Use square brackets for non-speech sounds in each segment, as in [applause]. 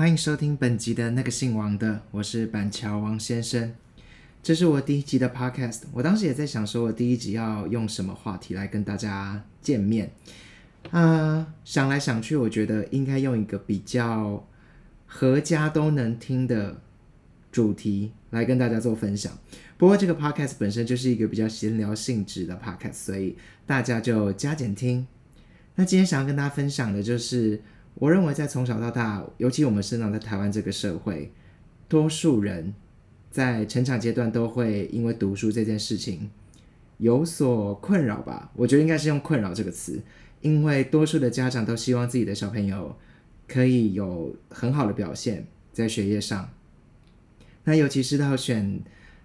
欢迎收听本集的那个姓王的，我是板桥王先生。这是我第一集的 podcast，我当时也在想，说我第一集要用什么话题来跟大家见面。啊，想来想去，我觉得应该用一个比较合家都能听的主题来跟大家做分享。不过这个 podcast 本身就是一个比较闲聊性质的 podcast，所以大家就加减听。那今天想要跟大家分享的就是，我认为在从小到大，尤其我们生长在台湾这个社会，多数人在成长阶段都会因为读书这件事情有所困扰吧。我觉得应该是用“困扰”这个词。因为多数的家长都希望自己的小朋友可以有很好的表现在学业上，那尤其是到选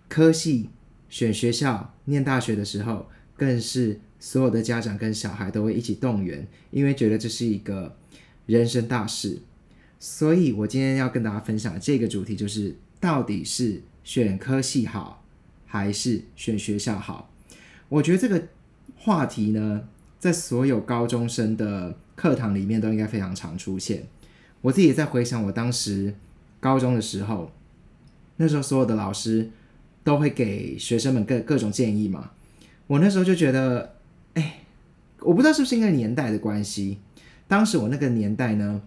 科系、选学校、念大学的时候，更是所有的家长跟小孩都会一起动员，因为觉得这是一个人生大事。所以我今天要跟大家分享这个主题，就是到底是选科系好还是选学校好？我觉得这个话题呢。在所有高中生的课堂里面都应该非常常出现。我自己也在回想我当时高中的时候，那时候所有的老师都会给学生们各各种建议嘛。我那时候就觉得，哎，我不知道是不是因为年代的关系，当时我那个年代呢，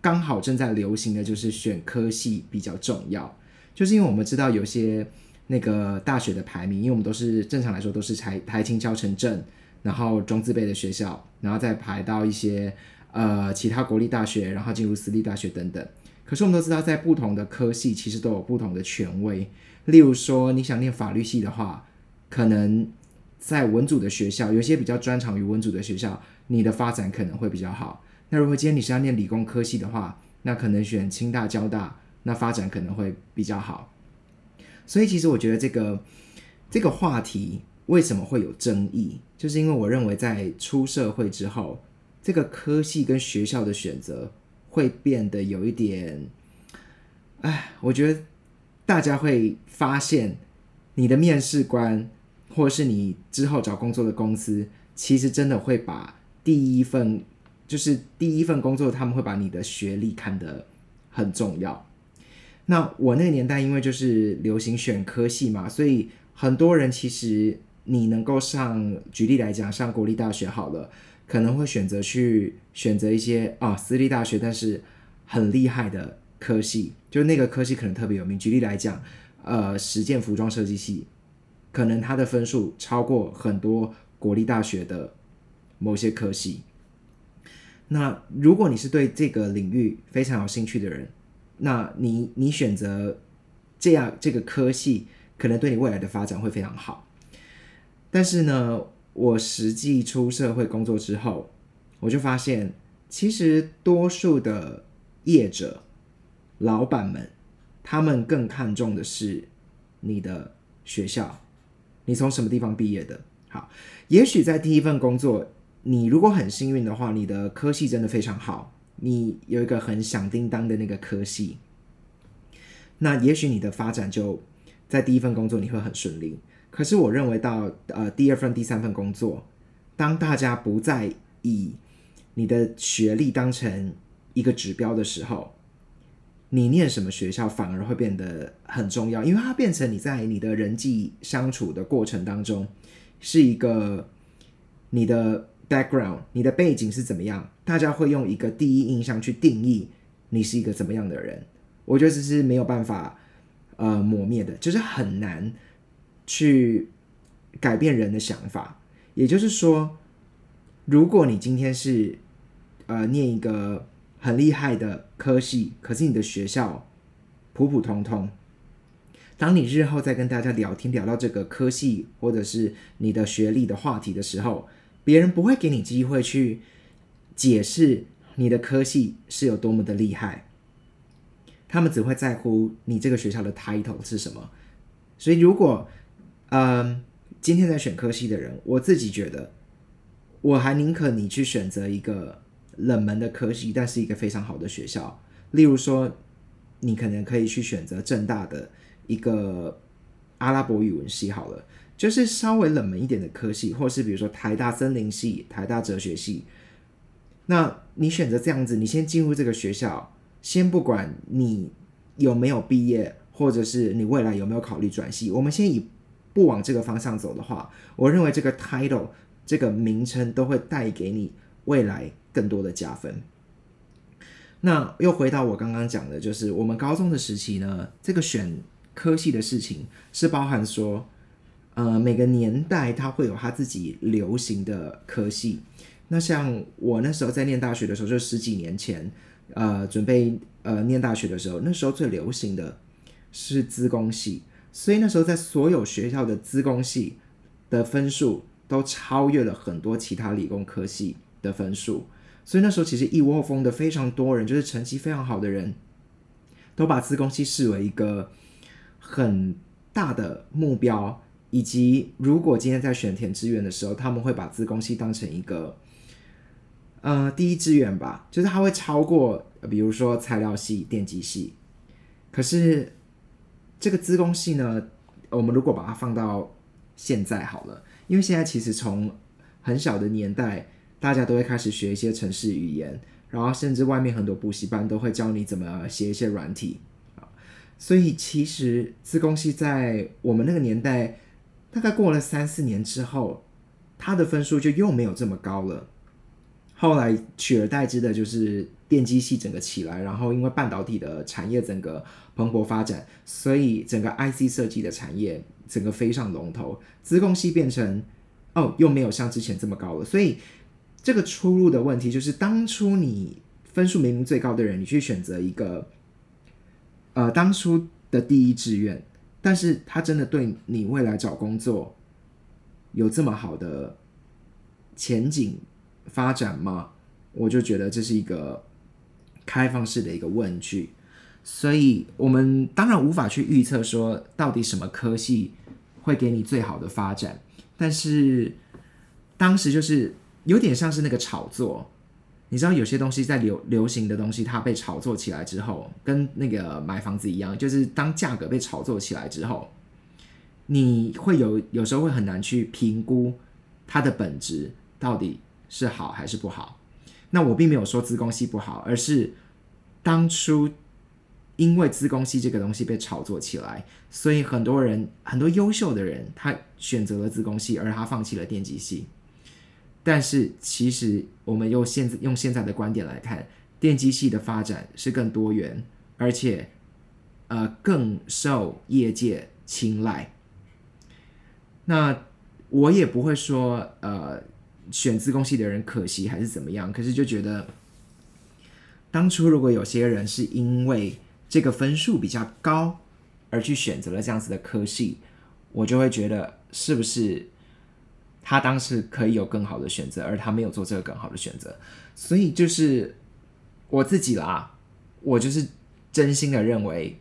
刚好正在流行的就是选科系比较重要，就是因为我们知道有些那个大学的排名，因为我们都是正常来说都是台台青教城镇。然后中字辈的学校，然后再排到一些呃其他国立大学，然后进入私立大学等等。可是我们都知道，在不同的科系其实都有不同的权威。例如说，你想念法律系的话，可能在文组的学校，有些比较专长于文组的学校，你的发展可能会比较好。那如果今天你是要念理工科系的话，那可能选清大、交大，那发展可能会比较好。所以，其实我觉得这个这个话题。为什么会有争议？就是因为我认为在出社会之后，这个科系跟学校的选择会变得有一点，哎，我觉得大家会发现，你的面试官或是你之后找工作的公司，其实真的会把第一份就是第一份工作，他们会把你的学历看得很重要。那我那个年代，因为就是流行选科系嘛，所以很多人其实。你能够上，举例来讲，上国立大学好了，可能会选择去选择一些啊私立大学，但是很厉害的科系，就那个科系可能特别有名。举例来讲，呃，实践服装设计系，可能他的分数超过很多国立大学的某些科系。那如果你是对这个领域非常有兴趣的人，那你你选择这样这个科系，可能对你未来的发展会非常好。但是呢，我实际出社会工作之后，我就发现，其实多数的业者、老板们，他们更看重的是你的学校，你从什么地方毕业的。好，也许在第一份工作，你如果很幸运的话，你的科系真的非常好，你有一个很响叮当的那个科系，那也许你的发展就在第一份工作你会很顺利。可是我认为到呃第二份、第三份工作，当大家不再以你的学历当成一个指标的时候，你念什么学校反而会变得很重要，因为它变成你在你的人际相处的过程当中是一个你的 background，你的背景是怎么样，大家会用一个第一印象去定义你是一个怎么样的人。我觉得这是没有办法呃磨灭的，就是很难。去改变人的想法，也就是说，如果你今天是呃念一个很厉害的科系，可是你的学校普普通通，当你日后再跟大家聊天聊到这个科系或者是你的学历的话题的时候，别人不会给你机会去解释你的科系是有多么的厉害，他们只会在乎你这个学校的 title 是什么，所以如果嗯，今天在选科系的人，我自己觉得，我还宁可你去选择一个冷门的科系，但是一个非常好的学校。例如说，你可能可以去选择正大的一个阿拉伯语文系，好了，就是稍微冷门一点的科系，或是比如说台大森林系、台大哲学系。那你选择这样子，你先进入这个学校，先不管你有没有毕业，或者是你未来有没有考虑转系，我们先以不往这个方向走的话，我认为这个 title 这个名称都会带给你未来更多的加分。那又回到我刚刚讲的，就是我们高中的时期呢，这个选科系的事情是包含说，呃，每个年代它会有它自己流行的科系。那像我那时候在念大学的时候，就十几年前，呃，准备呃念大学的时候，那时候最流行的是资工系，所以那时候在所有学校的资工系的分数都超越了很多其他理工科系的分数。所以那时候其实一窝蜂的非常多人，就是成绩非常好的人，都把自贡系视为一个很大的目标，以及如果今天在选填志愿的时候，他们会把自贡系当成一个呃第一志愿吧，就是他会超过比如说材料系、电机系。可是这个自贡系呢，我们如果把它放到现在好了，因为现在其实从很小的年代。大家都会开始学一些城市语言，然后甚至外面很多补习班都会教你怎么写一些软体啊。所以其实自贡系在我们那个年代，大概过了三四年之后，它的分数就又没有这么高了。后来取而代之的就是电机系整个起来，然后因为半导体的产业整个蓬勃发展，所以整个 IC 设计的产业整个飞上龙头，自贡系变成哦又没有像之前这么高了，所以。这个出路的问题就是，当初你分数明明最高的人，你去选择一个，呃，当初的第一志愿，但是他真的对你未来找工作有这么好的前景发展吗？我就觉得这是一个开放式的一个问句，所以我们当然无法去预测说到底什么科系会给你最好的发展，但是当时就是。有点像是那个炒作，你知道有些东西在流流行的东西，它被炒作起来之后，跟那个买房子一样，就是当价格被炒作起来之后，你会有有时候会很难去评估它的本质到底是好还是不好。那我并没有说资工系不好，而是当初因为资工系这个东西被炒作起来，所以很多人很多优秀的人他选择了资工系，而他放弃了电机系。但是，其实我们用现在用现在的观点来看，电机系的发展是更多元，而且，呃，更受业界青睐。那我也不会说，呃，选自贡系的人可惜还是怎么样。可是就觉得，当初如果有些人是因为这个分数比较高而去选择了这样子的科系，我就会觉得是不是？他当时可以有更好的选择，而他没有做这个更好的选择，所以就是我自己啦，我就是真心的认为，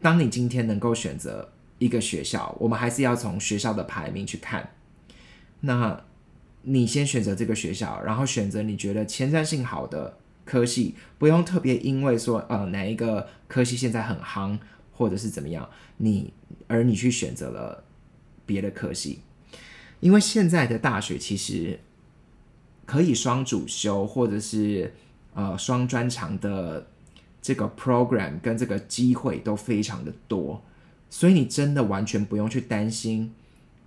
当你今天能够选择一个学校，我们还是要从学校的排名去看。那你先选择这个学校，然后选择你觉得前瞻性好的科系，不用特别因为说呃哪一个科系现在很夯，或者是怎么样，你而你去选择了别的科系。因为现在的大学其实可以双主修或者是呃双专长的这个 program 跟这个机会都非常的多，所以你真的完全不用去担心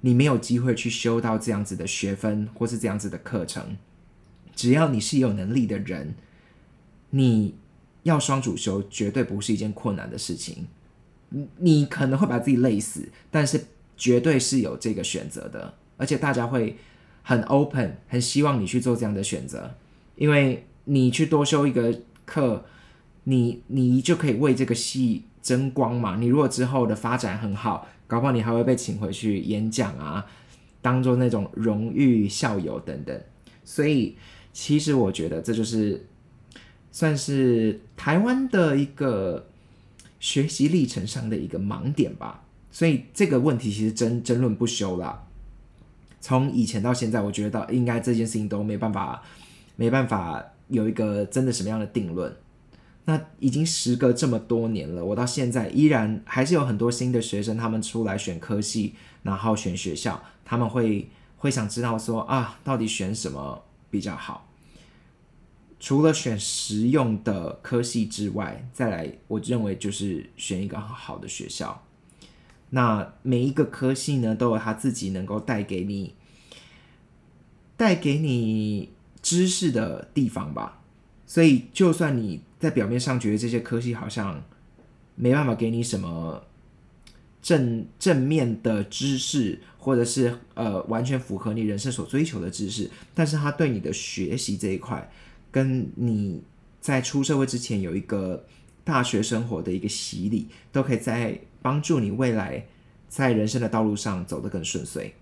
你没有机会去修到这样子的学分或是这样子的课程。只要你是有能力的人，你要双主修绝对不是一件困难的事情。你你可能会把自己累死，但是绝对是有这个选择的。而且大家会很 open，很希望你去做这样的选择，因为你去多修一个课，你你就可以为这个系争光嘛。你如果之后的发展很好，搞不好你还会被请回去演讲啊，当做那种荣誉校友等等。所以其实我觉得这就是算是台湾的一个学习历程上的一个盲点吧。所以这个问题其实争争论不休啦。从以前到现在，我觉得到应该这件事情都没办法，没办法有一个真的什么样的定论。那已经时隔这么多年了，我到现在依然还是有很多新的学生，他们出来选科系，然后选学校，他们会会想知道说啊，到底选什么比较好？除了选实用的科系之外，再来，我认为就是选一个好的学校。那每一个科系呢，都有它自己能够带给你、带给你知识的地方吧。所以，就算你在表面上觉得这些科系好像没办法给你什么正正面的知识，或者是呃完全符合你人生所追求的知识，但是它对你的学习这一块，跟你在出社会之前有一个大学生活的一个洗礼，都可以在帮助你未来在人生的道路上走得更顺遂。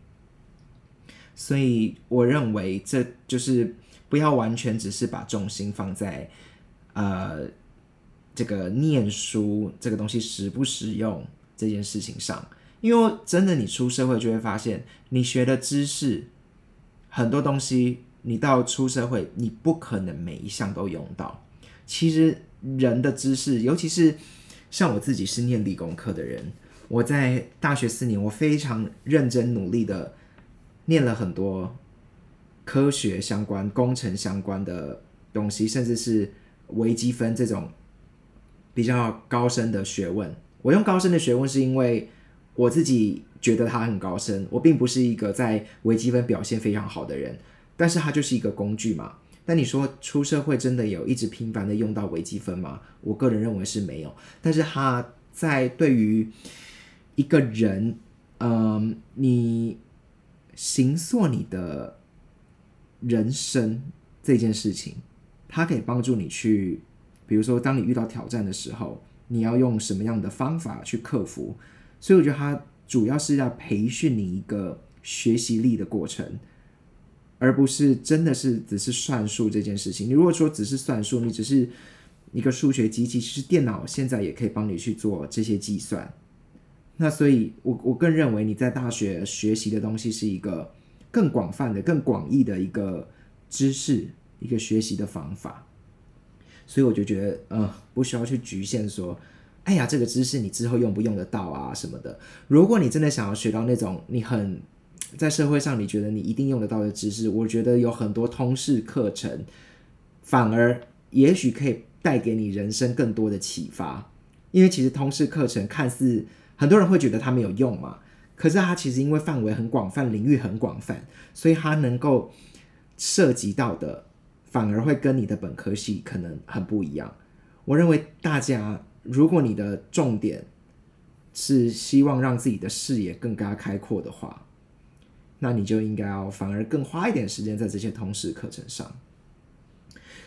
所以，我认为这就是。不要完全只是把重心放在，呃，这个念书这个东西实不实用这件事情上，因为真的你出社会就会发现，你学的知识很多东西，你到出社会你不可能每一项都用到。其实人的知识，尤其是像我自己是念理工科的人，我在大学四年，我非常认真努力的念了很多。科学相关、工程相关的东西，甚至是微积分这种比较高深的学问。我用高深的学问，是因为我自己觉得它很高深。我并不是一个在微积分表现非常好的人，但是它就是一个工具嘛。但你说出社会真的有一直频繁的用到微积分吗？我个人认为是没有。但是它在对于一个人，嗯，你形塑你的。人生这件事情，它可以帮助你去，比如说，当你遇到挑战的时候，你要用什么样的方法去克服？所以我觉得它主要是要培训你一个学习力的过程，而不是真的是只是算术这件事情。你如果说只是算术，你只是一个数学机器，其实电脑现在也可以帮你去做这些计算。那所以，我我更认为你在大学学习的东西是一个。更广泛的、更广义的一个知识、一个学习的方法，所以我就觉得，呃，不需要去局限说，哎呀，这个知识你之后用不用得到啊什么的。如果你真的想要学到那种你很在社会上你觉得你一定用得到的知识，我觉得有很多通识课程，反而也许可以带给你人生更多的启发。因为其实通识课程看似很多人会觉得它没有用嘛。可是它其实因为范围很广泛，领域很广泛，所以它能够涉及到的反而会跟你的本科系可能很不一样。我认为大家，如果你的重点是希望让自己的视野更加开阔的话，那你就应该要反而更花一点时间在这些通识课程上。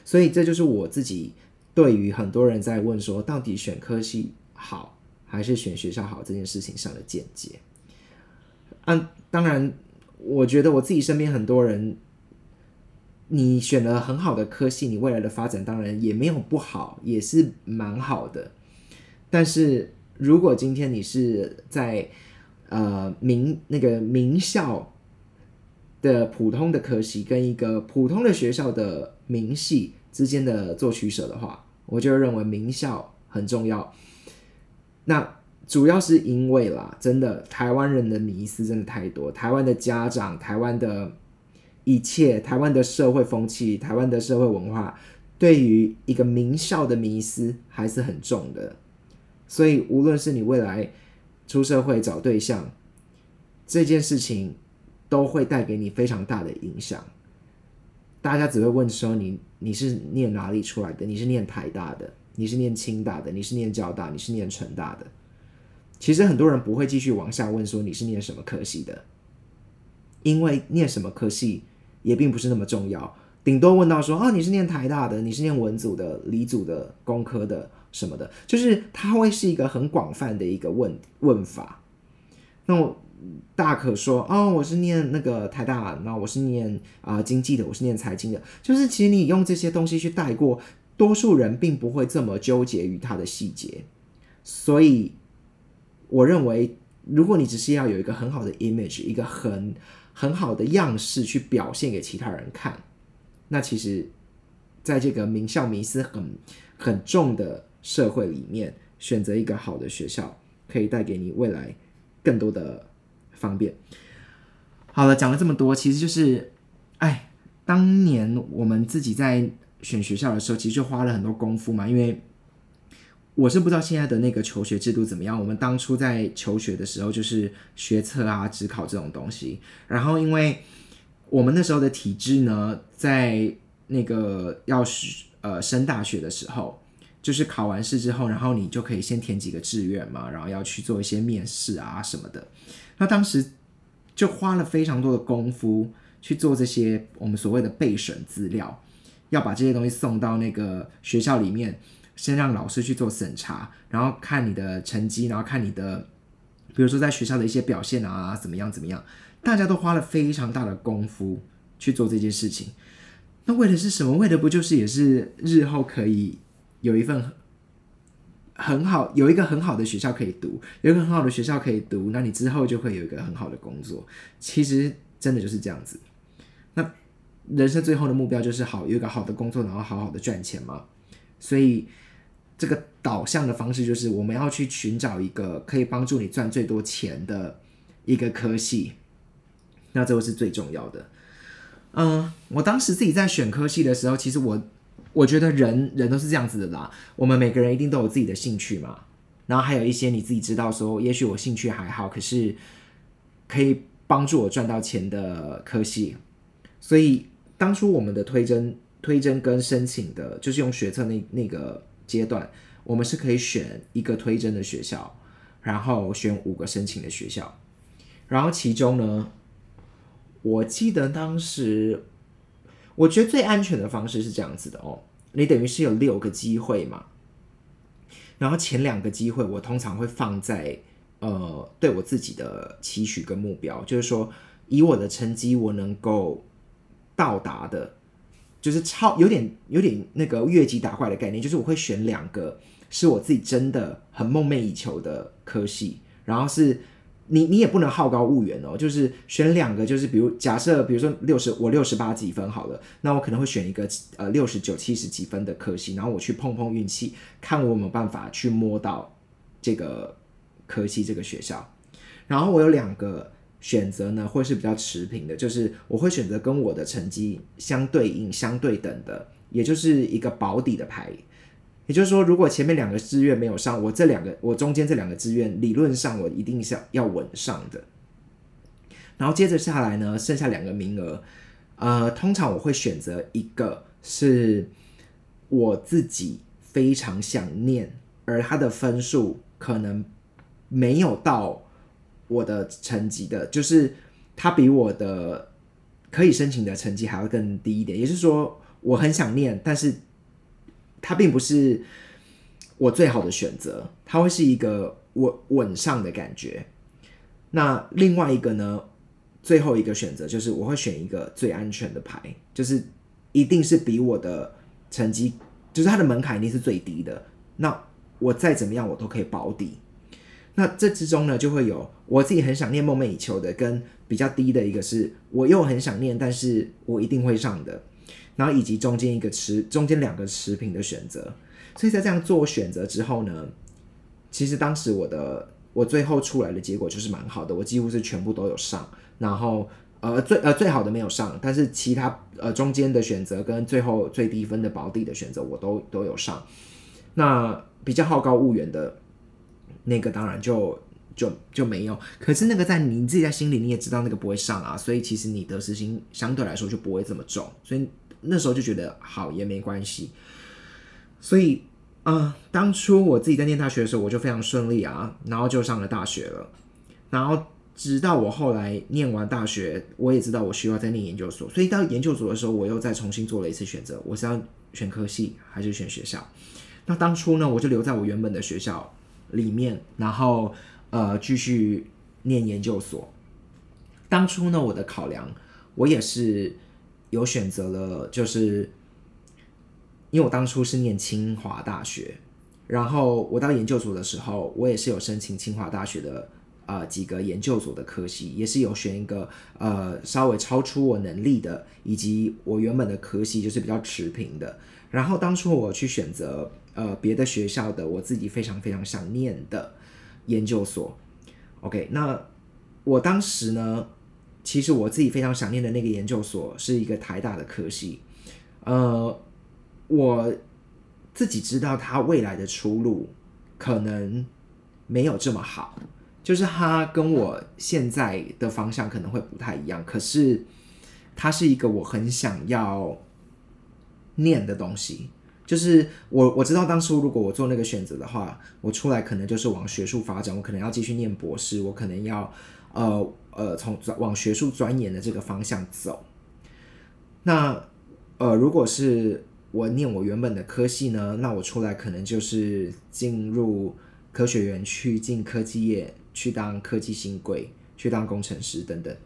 所以这就是我自己对于很多人在问说，到底选科系好还是选学校好这件事情上的见解。嗯，当然，我觉得我自己身边很多人，你选了很好的科系，你未来的发展当然也没有不好，也是蛮好的。但是如果今天你是在呃名那个名校的普通的科系跟一个普通的学校的名系之间的做取舍的话，我就认为名校很重要。那。主要是因为啦，真的台湾人的迷思真的太多。台湾的家长、台湾的一切、台湾的社会风气、台湾的社会文化，对于一个名校的迷思还是很重的。所以，无论是你未来出社会找对象这件事情，都会带给你非常大的影响。大家只会问说：“你你是念哪里出来的？你是念台大的？你是念清大的？你是念交大？你是念成大的？”其实很多人不会继续往下问说你是念什么科系的，因为念什么科系也并不是那么重要，顶多问到说哦你是念台大的，你是念文组的、理组的、工科的什么的，就是它会是一个很广泛的一个问问法。那我大可说哦我是念那个台大，那我是念啊经济的，我是念财经的，就是其实你用这些东西去带过，多数人并不会这么纠结于它的细节，所以。我认为，如果你只是要有一个很好的 image，一个很很好的样式去表现给其他人看，那其实，在这个名校迷思很很重的社会里面，选择一个好的学校，可以带给你未来更多的方便。好了，讲了这么多，其实就是，哎，当年我们自己在选学校的时候，其实就花了很多功夫嘛，因为我是不知道现在的那个求学制度怎么样。我们当初在求学的时候，就是学测啊、职考这种东西。然后，因为我们那时候的体制呢，在那个要呃升大学的时候，就是考完试之后，然后你就可以先填几个志愿嘛，然后要去做一些面试啊什么的。那当时就花了非常多的功夫去做这些我们所谓的备审资料。要把这些东西送到那个学校里面，先让老师去做审查，然后看你的成绩，然后看你的，比如说在学校的一些表现啊，怎么样怎么样，大家都花了非常大的功夫去做这件事情。那为的是什么？为的不就是也是日后可以有一份很好，有一个很好的学校可以读，有一个很好的学校可以读，那你之后就会有一个很好的工作。其实真的就是这样子。那。人生最后的目标就是好有一个好的工作，然后好好的赚钱嘛。所以这个导向的方式就是我们要去寻找一个可以帮助你赚最多钱的一个科系。那这个是最重要的。嗯，我当时自己在选科系的时候，其实我我觉得人人都是这样子的啦。我们每个人一定都有自己的兴趣嘛。然后还有一些你自己知道说，也许我兴趣还好，可是可以帮助我赚到钱的科系。所以。当初我们的推甄、推甄跟申请的，就是用学测那那个阶段，我们是可以选一个推甄的学校，然后选五个申请的学校，然后其中呢，我记得当时我觉得最安全的方式是这样子的哦，你等于是有六个机会嘛，然后前两个机会我通常会放在呃对我自己的期许跟目标，就是说以我的成绩我能够。到达的，就是超有点有点那个越级打怪的概念，就是我会选两个是我自己真的很梦寐以求的科系，然后是你你也不能好高骛远哦，就是选两个，就是比如假设比如说六十我六十八几分好了，那我可能会选一个呃六十九七十几分的科系，然后我去碰碰运气，看我有没有办法去摸到这个科系这个学校，然后我有两个。选择呢会是比较持平的，就是我会选择跟我的成绩相对应、相对等的，也就是一个保底的牌。也就是说，如果前面两个志愿没有上，我这两个我中间这两个志愿理论上我一定是要稳上的。然后接着下来呢，剩下两个名额，呃，通常我会选择一个是我自己非常想念，而他的分数可能没有到。我的成绩的，就是他比我的可以申请的成绩还要更低一点，也就是说，我很想念，但是它并不是我最好的选择，它会是一个稳稳上的感觉。那另外一个呢，最后一个选择就是我会选一个最安全的牌，就是一定是比我的成绩，就是它的门槛一定是最低的。那我再怎么样，我都可以保底。那这之中呢，就会有我自己很想念、梦寐以求的，跟比较低的一个是我又很想念，但是我一定会上的，然后以及中间一个持中间两个持平的选择。所以在这样做选择之后呢，其实当时我的我最后出来的结果就是蛮好的，我几乎是全部都有上，然后呃最呃最好的没有上，但是其他呃中间的选择跟最后最低分的保底的选择我都都有上。那比较好高骛远的。那个当然就就就没有，可是那个在你自己在心里你也知道那个不会上啊，所以其实你得失心相对来说就不会这么重，所以那时候就觉得好也没关系。所以啊，当初我自己在念大学的时候，我就非常顺利啊，然后就上了大学了。然后直到我后来念完大学，我也知道我需要再念研究所，所以到研究所的时候，我又再重新做了一次选择，我是要选科系还是选学校？那当初呢，我就留在我原本的学校。里面，然后呃继续念研究所。当初呢，我的考量，我也是有选择了，就是因为我当初是念清华大学，然后我到研究所的时候，我也是有申请清华大学的呃几个研究所的科系，也是有选一个呃稍微超出我能力的，以及我原本的科系就是比较持平的。然后当初我去选择。呃，别的学校的我自己非常非常想念的研究所，OK，那我当时呢，其实我自己非常想念的那个研究所是一个台大的科系，呃，我自己知道他未来的出路可能没有这么好，就是他跟我现在的方向可能会不太一样，可是他是一个我很想要念的东西。就是我我知道当初如果我做那个选择的话，我出来可能就是往学术发展，我可能要继续念博士，我可能要呃呃从往学术钻研的这个方向走。那呃如果是我念我原本的科系呢，那我出来可能就是进入科学园去，进科技业去当科技新贵，去当工程师等等。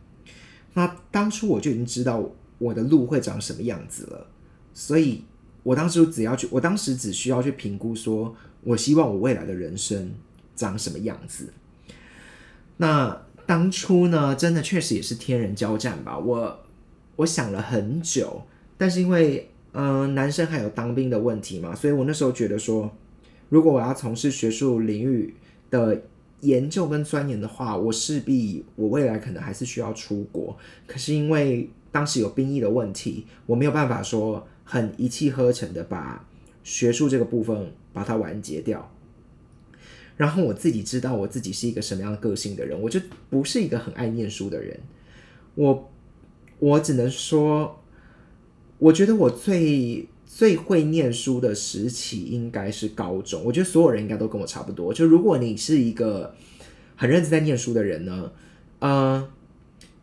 那当初我就已经知道我的路会长什么样子了，所以。我当时只要去，我当时只需要去评估，说我希望我未来的人生长什么样子。那当初呢，真的确实也是天人交战吧。我我想了很久，但是因为嗯，男生还有当兵的问题嘛，所以我那时候觉得说，如果我要从事学术领域的研究跟钻研的话，我势必我未来可能还是需要出国。可是因为当时有兵役的问题，我没有办法说。很一气呵成的把学术这个部分把它完结掉，然后我自己知道我自己是一个什么样的个性的人，我就不是一个很爱念书的人。我我只能说，我觉得我最最会念书的时期应该是高中。我觉得所有人应该都跟我差不多。就如果你是一个很认真在念书的人呢，呃，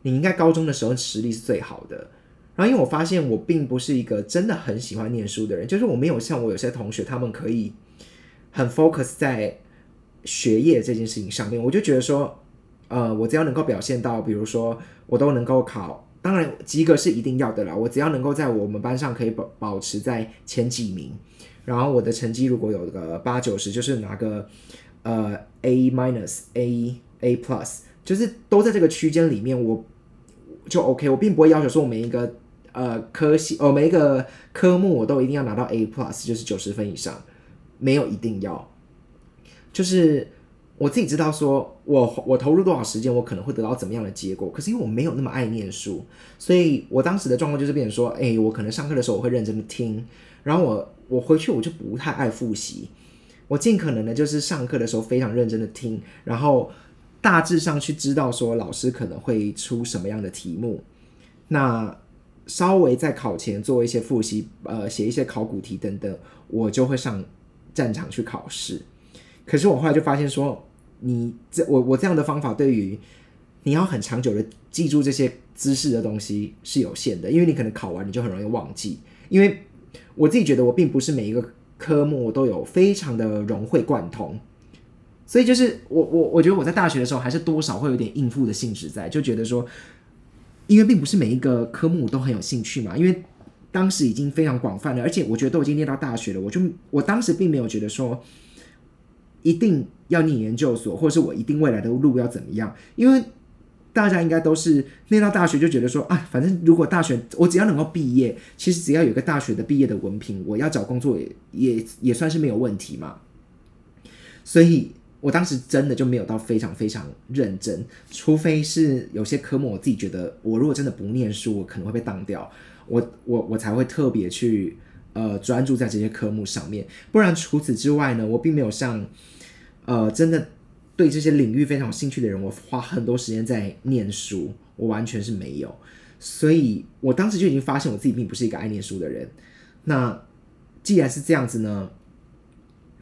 你应该高中的时候实力是最好的。然后，因为我发现我并不是一个真的很喜欢念书的人，就是我没有像我有些同学，他们可以很 focus 在学业这件事情上面。我就觉得说，呃，我只要能够表现到，比如说我都能够考，当然及格是一定要的啦。我只要能够在我们班上可以保保持在前几名，然后我的成绩如果有个八九十，就是拿个呃 A minus A A plus，就是都在这个区间里面，我就 OK。我并不会要求说我每一个。呃，科系哦，每一个科目我都一定要拿到 A plus，就是九十分以上，没有一定要。就是我自己知道，说我我投入多少时间，我可能会得到怎么样的结果。可是因为我没有那么爱念书，所以我当时的状况就是变成说，哎，我可能上课的时候我会认真的听，然后我我回去我就不太爱复习，我尽可能的就是上课的时候非常认真的听，然后大致上去知道说老师可能会出什么样的题目，那。稍微在考前做一些复习，呃，写一些考古题等等，我就会上战场去考试。可是我后来就发现说，你这我我这样的方法对于你要很长久的记住这些知识的东西是有限的，因为你可能考完你就很容易忘记。因为我自己觉得我并不是每一个科目我都有非常的融会贯通，所以就是我我我觉得我在大学的时候还是多少会有点应付的性质在，就觉得说。因为并不是每一个科目都很有兴趣嘛，因为当时已经非常广泛了，而且我觉得都已经念到大学了，我就我当时并没有觉得说一定要念研究所，或者是我一定未来的路要怎么样，因为大家应该都是念到大学就觉得说啊，反正如果大学我只要能够毕业，其实只要有个大学的毕业的文凭，我要找工作也也也算是没有问题嘛，所以。我当时真的就没有到非常非常认真，除非是有些科目我自己觉得，我如果真的不念书，我可能会被当掉，我我我才会特别去呃专注在这些科目上面。不然除此之外呢，我并没有像呃真的对这些领域非常有兴趣的人，我花很多时间在念书，我完全是没有。所以我当时就已经发现我自己并不是一个爱念书的人。那既然是这样子呢？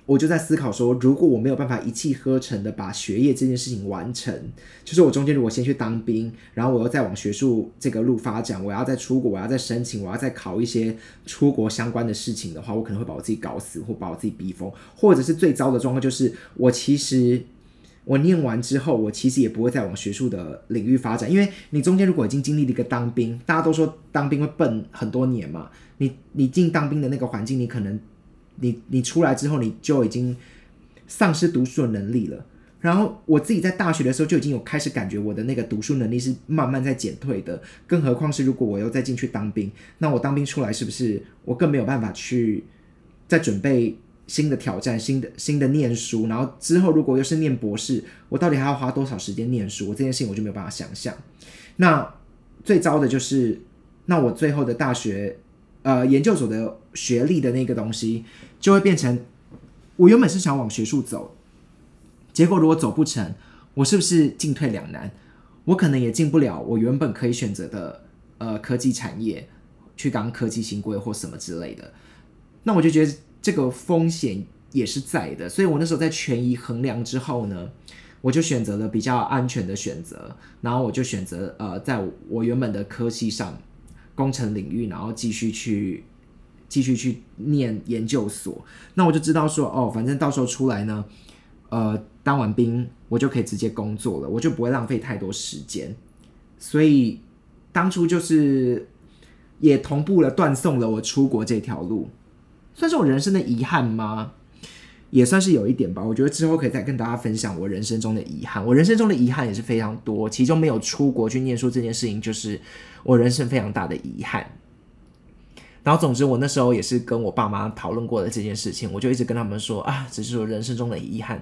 我就在思考说，如果我没有办法一气呵成的把学业这件事情完成，就是我中间如果先去当兵，然后我又再往学术这个路发展，我要再出国，我要再申请，我要再考一些出国相关的事情的话，我可能会把我自己搞死，或把我自己逼疯，或者是最糟的状况就是我其实我念完之后，我其实也不会再往学术的领域发展，因为你中间如果已经经历了一个当兵，大家都说当兵会笨很多年嘛，你你进当兵的那个环境，你可能。你你出来之后，你就已经丧失读书的能力了。然后我自己在大学的时候就已经有开始感觉我的那个读书能力是慢慢在减退的。更何况是如果我又再进去当兵，那我当兵出来是不是我更没有办法去再准备新的挑战、新的新的念书？然后之后如果又是念博士，我到底还要花多少时间念书？我这件事情我就没有办法想象。那最糟的就是，那我最后的大学。呃研究所的学历的那个东西，就会变成我原本是想往学术走，结果如果走不成，我是不是进退两难？我可能也进不了我原本可以选择的呃科技产业，去当科技新贵或什么之类的。那我就觉得这个风险也是在的，所以我那时候在权宜衡量之后呢，我就选择了比较安全的选择，然后我就选择呃，在我原本的科系上工程领域，然后继续去继续去念研究所。那我就知道说，哦，反正到时候出来呢，呃，当完兵我就可以直接工作了，我就不会浪费太多时间。所以当初就是也同步了断送了我出国这条路。算是我人生的遗憾吗？也算是有一点吧。我觉得之后可以再跟大家分享我人生中的遗憾。我人生中的遗憾也是非常多，其中没有出国去念书这件事情，就是我人生非常大的遗憾。然后，总之，我那时候也是跟我爸妈讨论过的这件事情，我就一直跟他们说啊，这是我人生中的遗憾。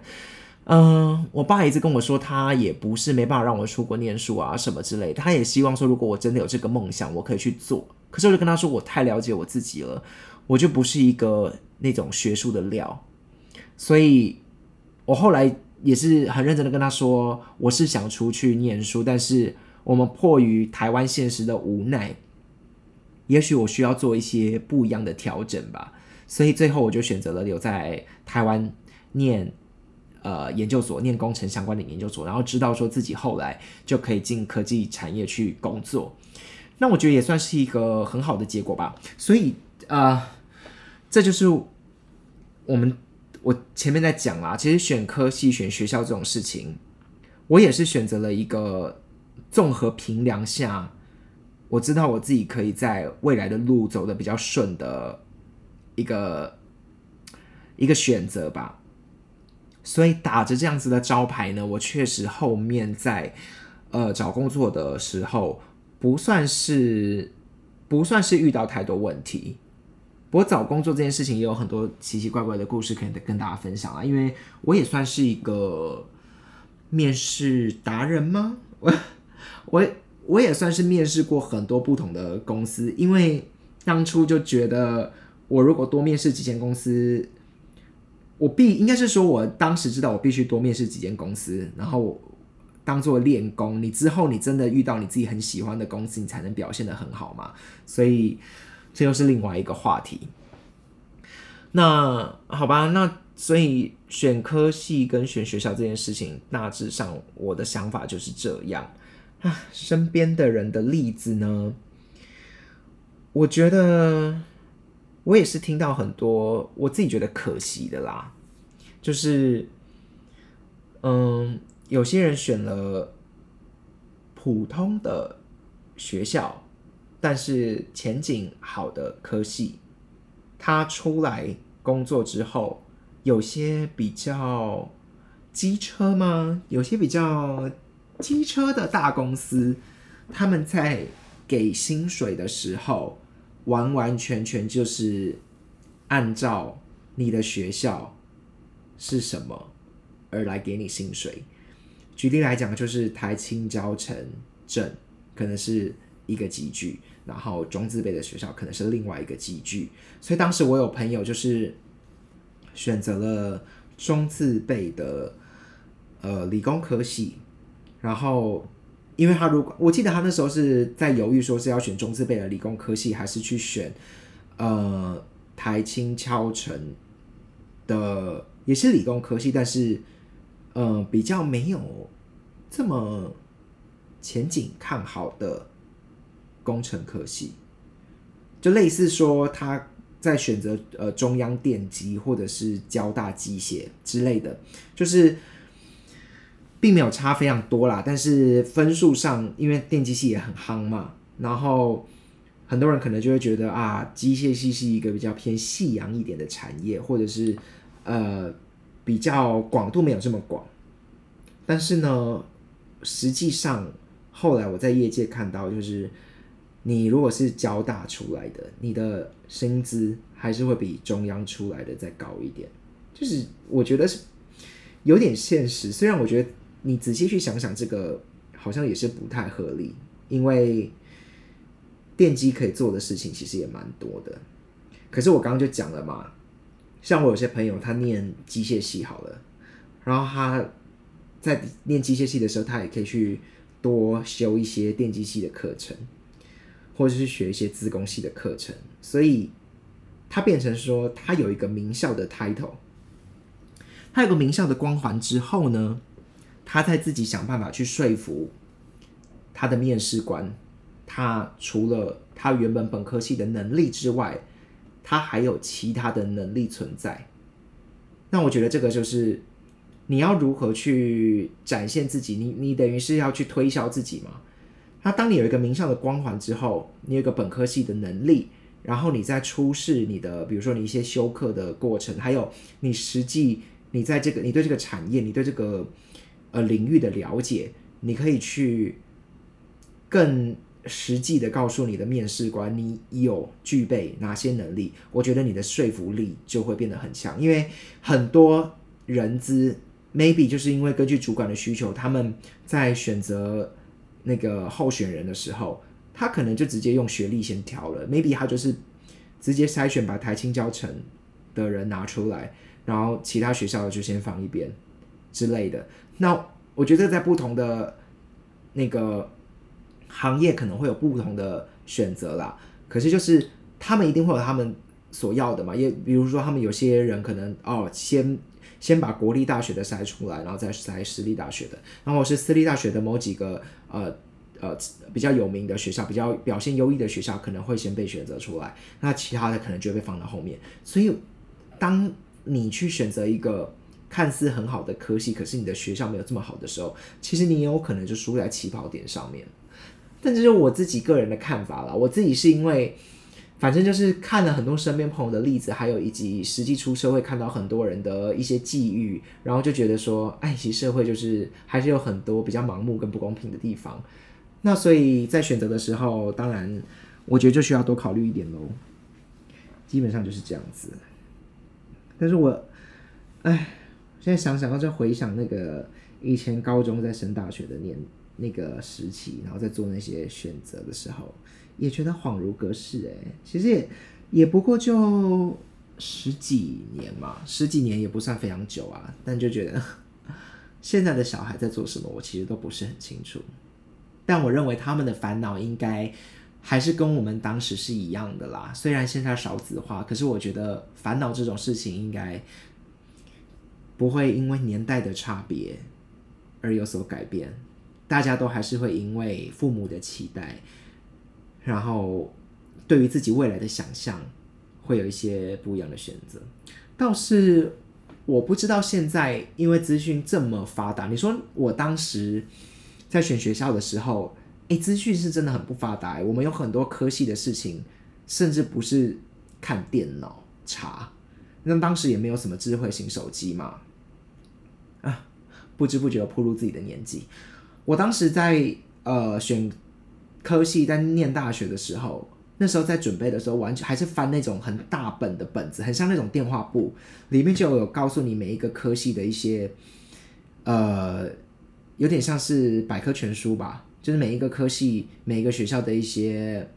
嗯，我爸一直跟我说，他也不是没办法让我出国念书啊什么之类的，他也希望说，如果我真的有这个梦想，我可以去做。可是我就跟他说，我太了解我自己了。我就不是一个那种学术的料，所以我后来也是很认真的跟他说，我是想出去念书，但是我们迫于台湾现实的无奈，也许我需要做一些不一样的调整吧。所以最后我就选择了留在台湾念呃研究所，念工程相关的研究所，然后知道说自己后来就可以进科技产业去工作。那我觉得也算是一个很好的结果吧。所以啊。这就是我们我前面在讲啦，其实选科系、选学校这种事情，我也是选择了一个综合评量下，我知道我自己可以在未来的路走的比较顺的一个一个选择吧。所以打着这样子的招牌呢，我确实后面在呃找工作的时候，不算是不算是遇到太多问题。不过找工作这件事情也有很多奇奇怪怪的故事可以跟大家分享啊，因为我也算是一个面试达人吗？[laughs] 我我我也算是面试过很多不同的公司，因为当初就觉得我如果多面试几间公司，我必应该是说我当时知道我必须多面试几间公司，然后当做练功，你之后你真的遇到你自己很喜欢的公司，你才能表现的很好嘛，所以。这又是另外一个话题。那好吧，那所以选科系跟选学校这件事情，大致上我的想法就是这样啊。身边的人的例子呢，我觉得我也是听到很多，我自己觉得可惜的啦。就是，嗯，有些人选了普通的学校。但是前景好的科系，他出来工作之后，有些比较机车吗？有些比较机车的大公司，他们在给薪水的时候，完完全全就是按照你的学校是什么而来给你薪水。举例来讲，就是台青交城镇，可能是一个集聚。然后中字辈的学校可能是另外一个集聚，所以当时我有朋友就是选择了中字辈的呃理工科系，然后因为他如果我记得他那时候是在犹豫说是要选中字辈的理工科系，还是去选呃台清敲城的也是理工科系，但是呃比较没有这么前景看好的。工程科系，就类似说他在选择呃中央电机或者是交大机械之类的，就是并没有差非常多啦。但是分数上，因为电机系也很夯嘛，然后很多人可能就会觉得啊，机械系是一个比较偏夕阳一点的产业，或者是呃比较广度没有这么广。但是呢，实际上后来我在业界看到就是。你如果是交大出来的，你的薪资还是会比中央出来的再高一点，就是我觉得是有点现实。虽然我觉得你仔细去想想，这个好像也是不太合理，因为电机可以做的事情其实也蛮多的。可是我刚刚就讲了嘛，像我有些朋友他念机械系好了，然后他在念机械系的时候，他也可以去多修一些电机系的课程，或者是学一些自工系的课程，所以他变成说他有一个名校的 title，他有个名校的光环之后呢，他在自己想办法去说服他的面试官，他除了他原本本科系的能力之外，他还有其他的能力存在。那我觉得这个就是你要如何去展现自己，你你等于是要去推销自己嘛。那当你有一个名校的光环之后，你有一个本科系的能力，然后你再出示你的，比如说你一些修课的过程，还有你实际你在这个你对这个产业，你对这个呃领域的了解，你可以去更实际的告诉你的面试官，你有具备哪些能力，我觉得你的说服力就会变得很强，因为很多人资 maybe 就是因为根据主管的需求，他们在选择。那个候选人的时候，他可能就直接用学历先挑了，maybe 他就是直接筛选把台青教成的人拿出来，然后其他学校的就先放一边之类的。那我觉得在不同的那个行业可能会有不同的选择啦。可是就是他们一定会有他们所要的嘛，也比如说他们有些人可能哦先。先把国立大学的筛出来，然后再筛私立大学的，然后是私立大学的某几个呃呃比较有名的学校，比较表现优异的学校可能会先被选择出来，那其他的可能就会被放到后面。所以，当你去选择一个看似很好的科系，可是你的学校没有这么好的时候，其实你也有可能就输在起跑点上面。但这是我自己个人的看法了，我自己是因为。反正就是看了很多身边朋友的例子，还有以及实际出社会看到很多人的一些际遇，然后就觉得说，哎，其实社会就是还是有很多比较盲目跟不公平的地方。那所以在选择的时候，当然我觉得就需要多考虑一点喽。基本上就是这样子。但是我，哎，现在想想，再回想那个以前高中在升大学的年那个时期，然后在做那些选择的时候。也觉得恍如隔世哎，其实也也不过就十几年嘛，十几年也不算非常久啊。但就觉得 [laughs] 现在的小孩在做什么，我其实都不是很清楚。但我认为他们的烦恼应该还是跟我们当时是一样的啦。虽然现在少子化，可是我觉得烦恼这种事情应该不会因为年代的差别而有所改变。大家都还是会因为父母的期待。然后，对于自己未来的想象，会有一些不一样的选择。倒是我不知道现在，因为资讯这么发达，你说我当时在选学校的时候，哎，资讯是真的很不发达。我们有很多科系的事情，甚至不是看电脑查。那当时也没有什么智慧型手机嘛，啊，不知不觉步入自己的年纪。我当时在呃选。科系在念大学的时候，那时候在准备的时候，完全还是翻那种很大本的本子，很像那种电话簿，里面就有告诉你每一个科系的一些，呃，有点像是百科全书吧，就是每一个科系、每一个学校的一些，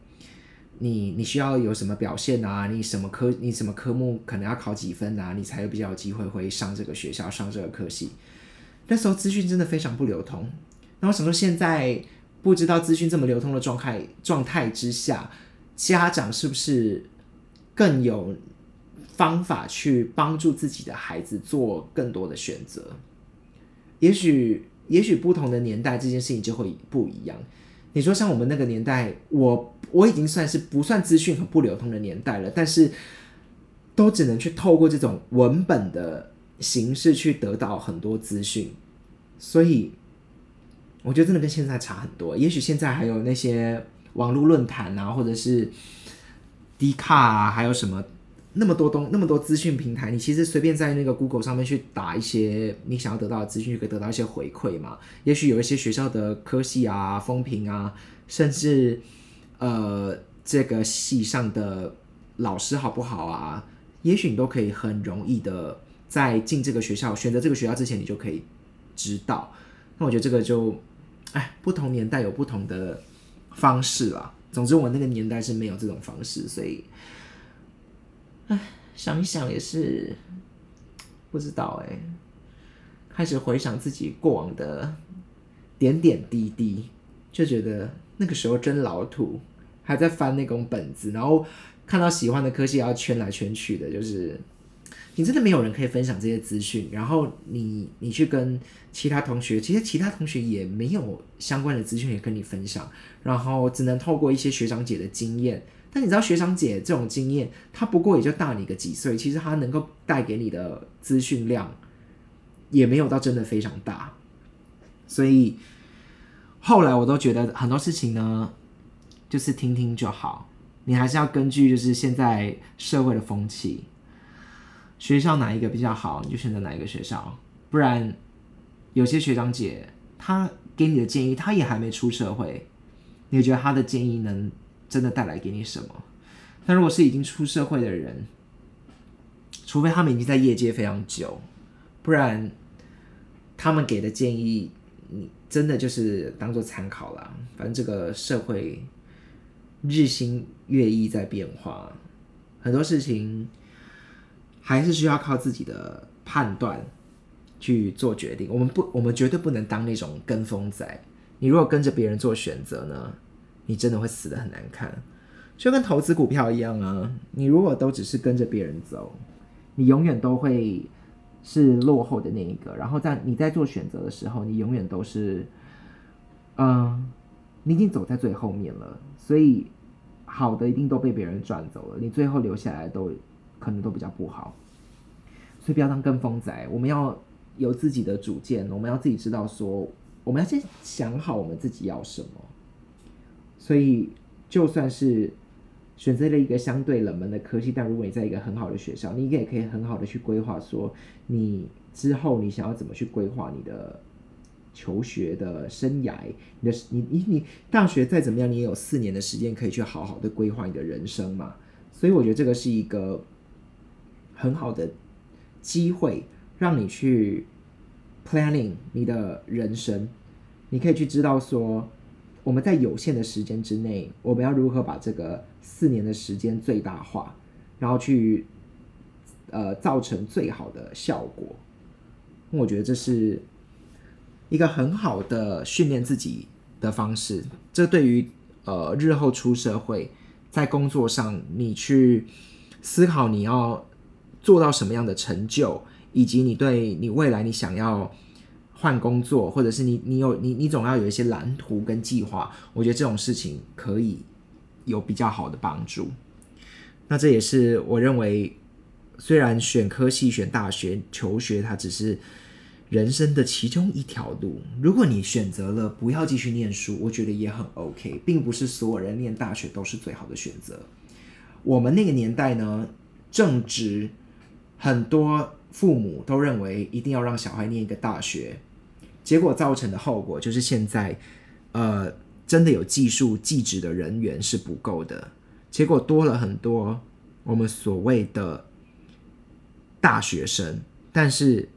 你你需要有什么表现啊？你什么科你什么科目可能要考几分啊？你才有比较有机会会上这个学校、上这个科系。那时候资讯真的非常不流通，那我想说现在。不知道资讯这么流通的状态状态之下，家长是不是更有方法去帮助自己的孩子做更多的选择？也许，也许不同的年代，这件事情就会不一样。你说像我们那个年代，我我已经算是不算资讯很不流通的年代了，但是都只能去透过这种文本的形式去得到很多资讯，所以。我觉得真的跟现在差很多。也许现在还有那些网络论坛啊，或者是 D 卡啊，还有什么那么多东那么多资讯平台，你其实随便在那个 Google 上面去打一些你想要得到的资讯，就可以得到一些回馈嘛。也许有一些学校的科系啊、风评啊，甚至呃这个系上的老师好不好啊，也许你都可以很容易的在进这个学校、选择这个学校之前，你就可以知道。那我觉得这个就。哎，不同年代有不同的方式啦，总之，我那个年代是没有这种方式，所以，哎，想一想也是不知道哎。开始回想自己过往的点点滴滴，就觉得那个时候真老土，还在翻那种本子，然后看到喜欢的科系要圈来圈去的，就是你真的没有人可以分享这些资讯，然后你你去跟其他同学，其实其他同学也没有相关的资讯也跟你分享，然后只能透过一些学长姐的经验，但你知道学长姐这种经验，他不过也就大你个几岁，其实他能够带给你的资讯量。也没有到真的非常大，所以后来我都觉得很多事情呢，就是听听就好。你还是要根据就是现在社会的风气，学校哪一个比较好，你就选择哪一个学校。不然有些学长姐他给你的建议，他也还没出社会，你觉得他的建议能真的带来给你什么？但如果是已经出社会的人，除非他们已经在业界非常久。不然，他们给的建议，你真的就是当做参考了。反正这个社会日新月异在变化，很多事情还是需要靠自己的判断去做决定。我们不，我们绝对不能当那种跟风仔。你如果跟着别人做选择呢，你真的会死的很难看。就跟投资股票一样啊，你如果都只是跟着别人走，你永远都会。是落后的那一个，然后在你在做选择的时候，你永远都是，嗯，你已经走在最后面了，所以好的一定都被别人赚走了，你最后留下来都可能都比较不好，所以不要当跟风仔，我们要有自己的主见，我们要自己知道说，我们要先想好我们自己要什么，所以就算是。选择了一个相对冷门的科系，但如果你在一个很好的学校，你也可以很好的去规划，说你之后你想要怎么去规划你的求学的生涯。你的你你你大学再怎么样，你也有四年的时间可以去好好的规划你的人生嘛。所以我觉得这个是一个很好的机会，让你去 planning 你的人生。你可以去知道说。我们在有限的时间之内，我们要如何把这个四年的时间最大化，然后去呃造成最好的效果？我觉得这是一个很好的训练自己的方式。这对于呃日后出社会，在工作上你去思考你要做到什么样的成就，以及你对你未来你想要。换工作，或者是你你有你你总要有一些蓝图跟计划，我觉得这种事情可以有比较好的帮助。那这也是我认为，虽然选科系、选大学、求学，它只是人生的其中一条路。如果你选择了不要继续念书，我觉得也很 OK，并不是所有人念大学都是最好的选择。我们那个年代呢，正值很多。父母都认为一定要让小孩念一个大学，结果造成的后果就是现在，呃，真的有技术技职的人员是不够的，结果多了很多我们所谓的大学生，但是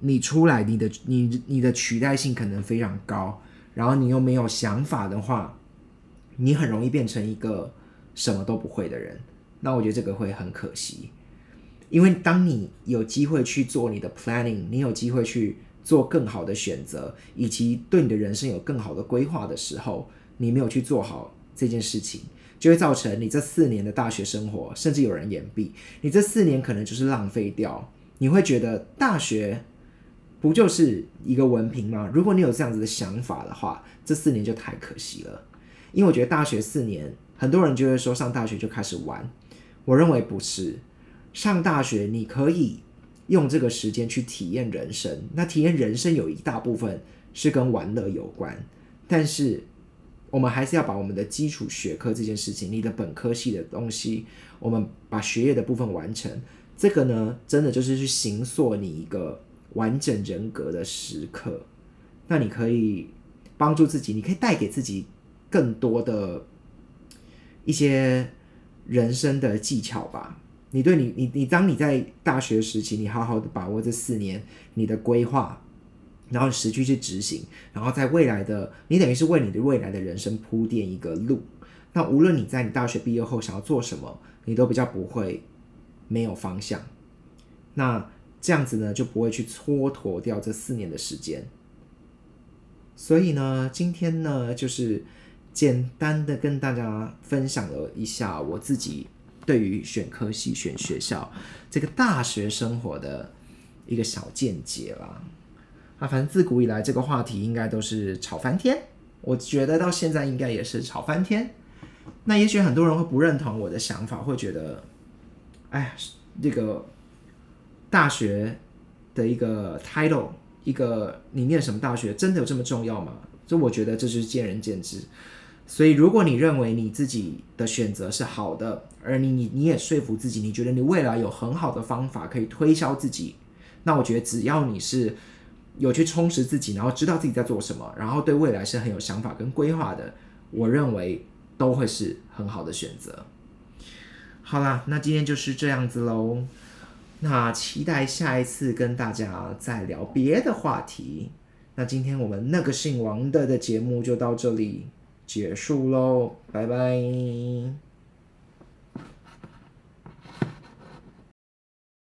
你出来，你的你你的取代性可能非常高，然后你又没有想法的话，你很容易变成一个什么都不会的人，那我觉得这个会很可惜。因为当你有机会去做你的 planning，你有机会去做更好的选择，以及对你的人生有更好的规划的时候，你没有去做好这件事情，就会造成你这四年的大学生活，甚至有人言毕，你这四年可能就是浪费掉。你会觉得大学不就是一个文凭吗？如果你有这样子的想法的话，这四年就太可惜了。因为我觉得大学四年，很多人就会说上大学就开始玩，我认为不是。上大学，你可以用这个时间去体验人生。那体验人生有一大部分是跟玩乐有关，但是我们还是要把我们的基础学科这件事情，你的本科系的东西，我们把学业的部分完成。这个呢，真的就是去形塑你一个完整人格的时刻。那你可以帮助自己，你可以带给自己更多的一些人生的技巧吧。你对你你你，当你在大学时期，你好好的把握这四年你的规划，然后实际去执行，然后在未来的你等于是为你的未来的人生铺垫一个路。那无论你在你大学毕业后想要做什么，你都比较不会没有方向。那这样子呢，就不会去蹉跎掉这四年的时间。所以呢，今天呢，就是简单的跟大家分享了一下我自己对于选科系、选学校这个大学生活的一个小见解啦。啊，反正自古以来这个话题应该都是吵翻天，我觉得到现在应该也是吵翻天。那也许很多人会不认同我的想法，会觉得，哎呀，这个大学的一个 title，一个你念什么大学，真的有这么重要吗？就我觉得这是见仁见智。所以，如果你认为你自己的选择是好的，而你你你也说服自己，你觉得你未来有很好的方法可以推销自己，那我觉得只要你是有去充实自己，然后知道自己在做什么，然后对未来是很有想法跟规划的，我认为。都会是很好的选择。好啦，那今天就是这样子喽。那期待下一次跟大家再聊别的话题。那今天我们那个姓王的的节目就到这里结束喽，拜拜。